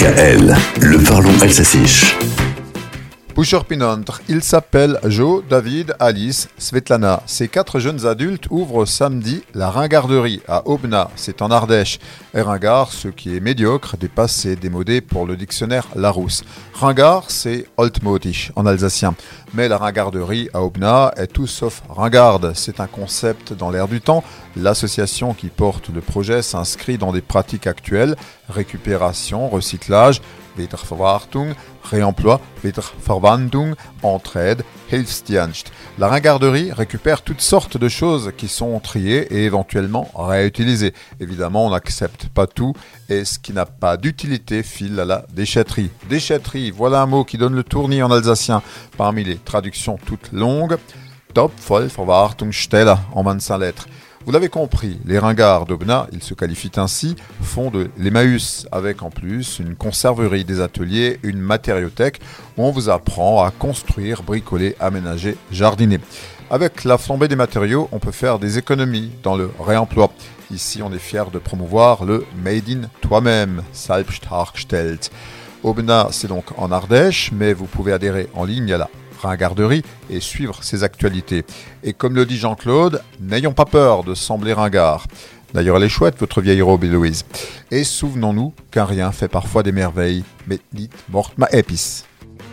DKL, le parlons alsacien. Pusher Pinontre, il s'appelle Joe, David, Alice, Svetlana. Ces quatre jeunes adultes ouvrent samedi la ringarderie à Obna, c'est en Ardèche. Et ringard, ce qui est médiocre, dépassé, démodé pour le dictionnaire Larousse. Ringard, c'est altmodisch en alsacien. Mais la ringarderie à Obna est tout sauf ringarde. C'est un concept dans l'air du temps. L'association qui porte le projet s'inscrit dans des pratiques actuelles, récupération, recyclage, Wiederverwartung, réemploi, Wiederverwandung, entraide, Hilfsdienst. La ringarderie récupère toutes sortes de choses qui sont triées et éventuellement réutilisées. Évidemment, on n'accepte pas tout et ce qui n'a pas d'utilité file à la déchetterie. Déchetterie, voilà un mot qui donne le tournis en alsacien parmi les traductions toutes longues. Top voll Verwartungsstelle en 25 lettres. Vous l'avez compris, les ringards d'Obna, ils se qualifient ainsi, font de l'Emmaüs, avec en plus une conserverie des ateliers, une matériothèque, où on vous apprend à construire, bricoler, aménager, jardiner. Avec la flambée des matériaux, on peut faire des économies dans le réemploi. Ici, on est fier de promouvoir le Made in toi-même, Selbsthergestellt. Obna, c'est donc en Ardèche, mais vous pouvez adhérer en ligne à la ringarderie et suivre ses actualités. Et comme le dit Jean-Claude, n'ayons pas peur de sembler ringard. D'ailleurs, elle est chouette, votre vieille robe, Héloïse. Et souvenons-nous qu'un rien fait parfois des merveilles. Mais dites, morte ma épice.